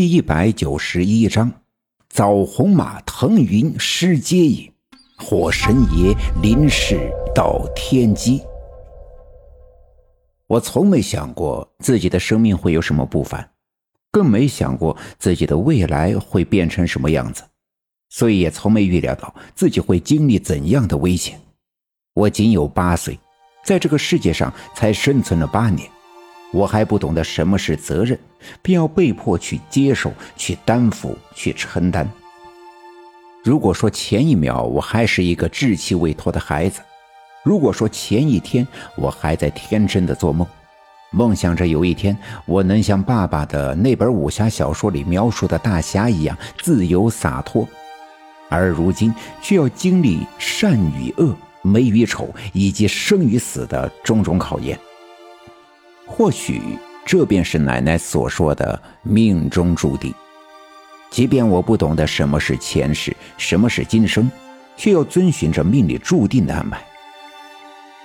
第一百九十一章：枣红马腾云失接引，火神爷临世到天机。我从没想过自己的生命会有什么不凡，更没想过自己的未来会变成什么样子，所以也从没预料到自己会经历怎样的危险。我仅有八岁，在这个世界上才生存了八年。我还不懂得什么是责任，便要被迫去接受、去担负、去承担。如果说前一秒我还是一个稚气未脱的孩子，如果说前一天我还在天真的做梦，梦想着有一天我能像爸爸的那本武侠小说里描述的大侠一样自由洒脱，而如今却要经历善与恶、美与丑以及生与死的种种考验。或许这便是奶奶所说的命中注定。即便我不懂得什么是前世，什么是今生，却要遵循着命里注定的安排。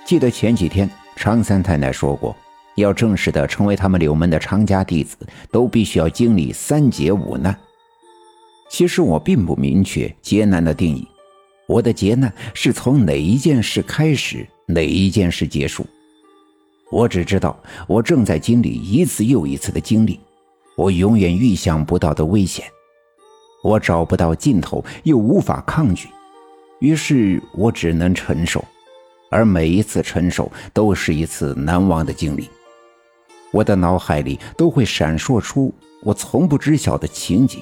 记得前几天常三太太说过，要正式的成为他们柳门的常家弟子，都必须要经历三劫五难。其实我并不明确劫难的定义，我的劫难是从哪一件事开始，哪一件事结束。我只知道，我正在经历一次又一次的经历，我永远预想不到的危险，我找不到尽头，又无法抗拒，于是我只能承受，而每一次承受都是一次难忘的经历。我的脑海里都会闪烁出我从不知晓的情景，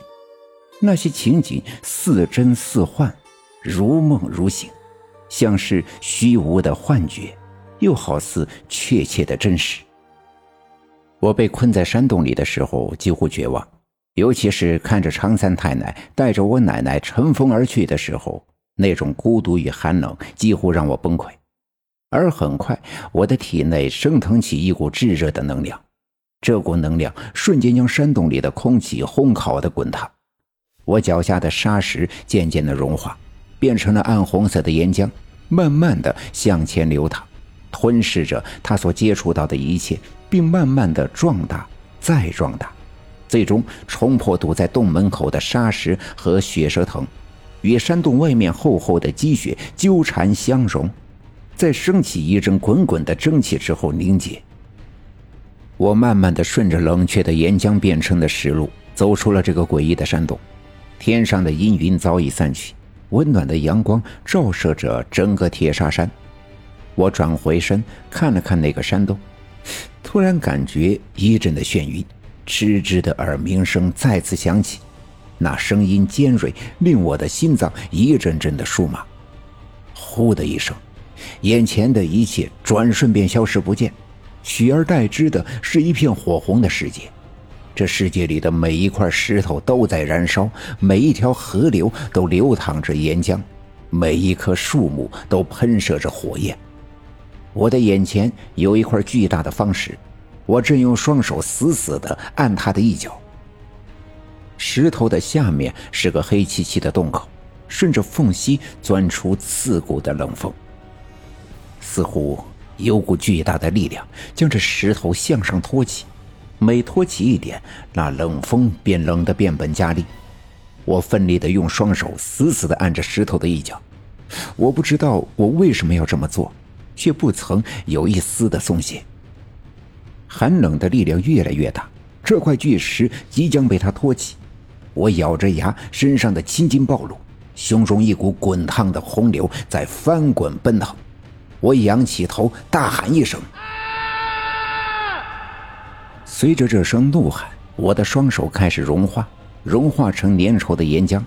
那些情景似真似幻，如梦如醒，像是虚无的幻觉。又好似确切的真实。我被困在山洞里的时候几乎绝望，尤其是看着常三太奶带着我奶奶乘风而去的时候，那种孤独与寒冷几乎让我崩溃。而很快，我的体内升腾起一股炙热的能量，这股能量瞬间将山洞里的空气烘烤的滚烫。我脚下的沙石渐渐的融化，变成了暗红色的岩浆，慢慢的向前流淌。吞噬着他所接触到的一切，并慢慢的壮大，再壮大，最终冲破堵在洞门口的沙石和血蛇藤，与山洞外面厚厚的积雪纠缠相融，在升起一阵滚滚的蒸汽之后凝结。我慢慢的顺着冷却的岩浆变成的石路，走出了这个诡异的山洞。天上的阴云早已散去，温暖的阳光照射着整个铁砂山。我转回身看了看那个山洞，突然感觉一阵的眩晕，吱吱的耳鸣声再次响起，那声音尖锐，令我的心脏一阵阵的舒麻。呼的一声，眼前的一切转瞬便消失不见，取而代之的是一片火红的世界。这世界里的每一块石头都在燃烧，每一条河流都流淌着岩浆，每一棵树木都喷射着火焰。我的眼前有一块巨大的方石，我正用双手死死的按它的一角。石头的下面是个黑漆漆的洞口，顺着缝隙钻出刺骨的冷风。似乎有股巨大的力量将这石头向上托起，每托起一点，那冷风便冷得变本加厉。我奋力的用双手死死的按着石头的一角，我不知道我为什么要这么做。却不曾有一丝的松懈。寒冷的力量越来越大，这块巨石即将被他托起。我咬着牙，身上的青筋暴露，胸中一股滚烫的洪流在翻滚奔腾。我仰起头，大喊一声。随着这声怒喊，我的双手开始融化，融化成粘稠的岩浆，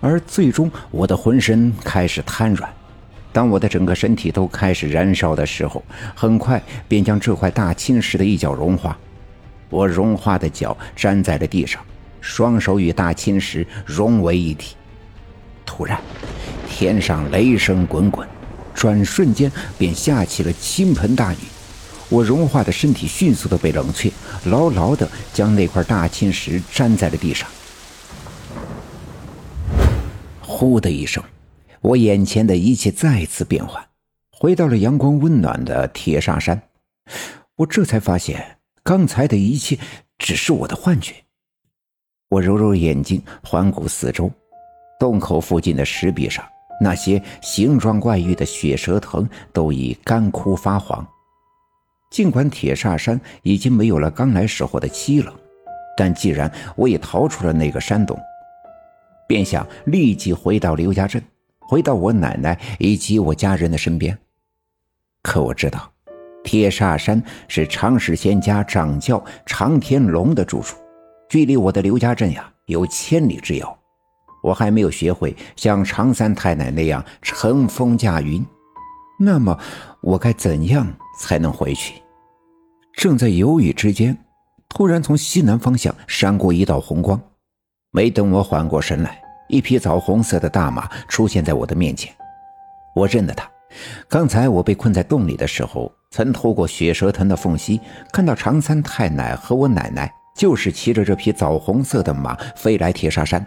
而最终我的浑身开始瘫软。当我的整个身体都开始燃烧的时候，很快便将这块大青石的一角融化。我融化的脚粘在了地上，双手与大青石融为一体。突然，天上雷声滚滚，转瞬间便下起了倾盆大雨。我融化的身体迅速的被冷却，牢牢的将那块大青石粘在了地上。呼的一声。我眼前的一切再次变换，回到了阳光温暖的铁砂山。我这才发现，刚才的一切只是我的幻觉。我揉揉眼睛，环顾四周，洞口附近的石壁上，那些形状怪异的血蛇藤都已干枯发黄。尽管铁砂山已经没有了刚来时候的凄冷，但既然我也逃出了那个山洞，便想立即回到刘家镇，回到我奶奶以及我家人的身边。可我知道，铁煞山是常氏仙家掌教常天龙的住处。距离我的刘家镇呀有千里之遥，我还没有学会像常三太奶那样乘风驾云，那么我该怎样才能回去？正在犹豫之间，突然从西南方向闪过一道红光，没等我缓过神来，一匹枣红色的大马出现在我的面前，我认得它。刚才我被困在洞里的时候，曾透过血蛇藤的缝隙看到长三太奶和我奶奶。就是骑着这匹枣红色的马飞来铁砂山。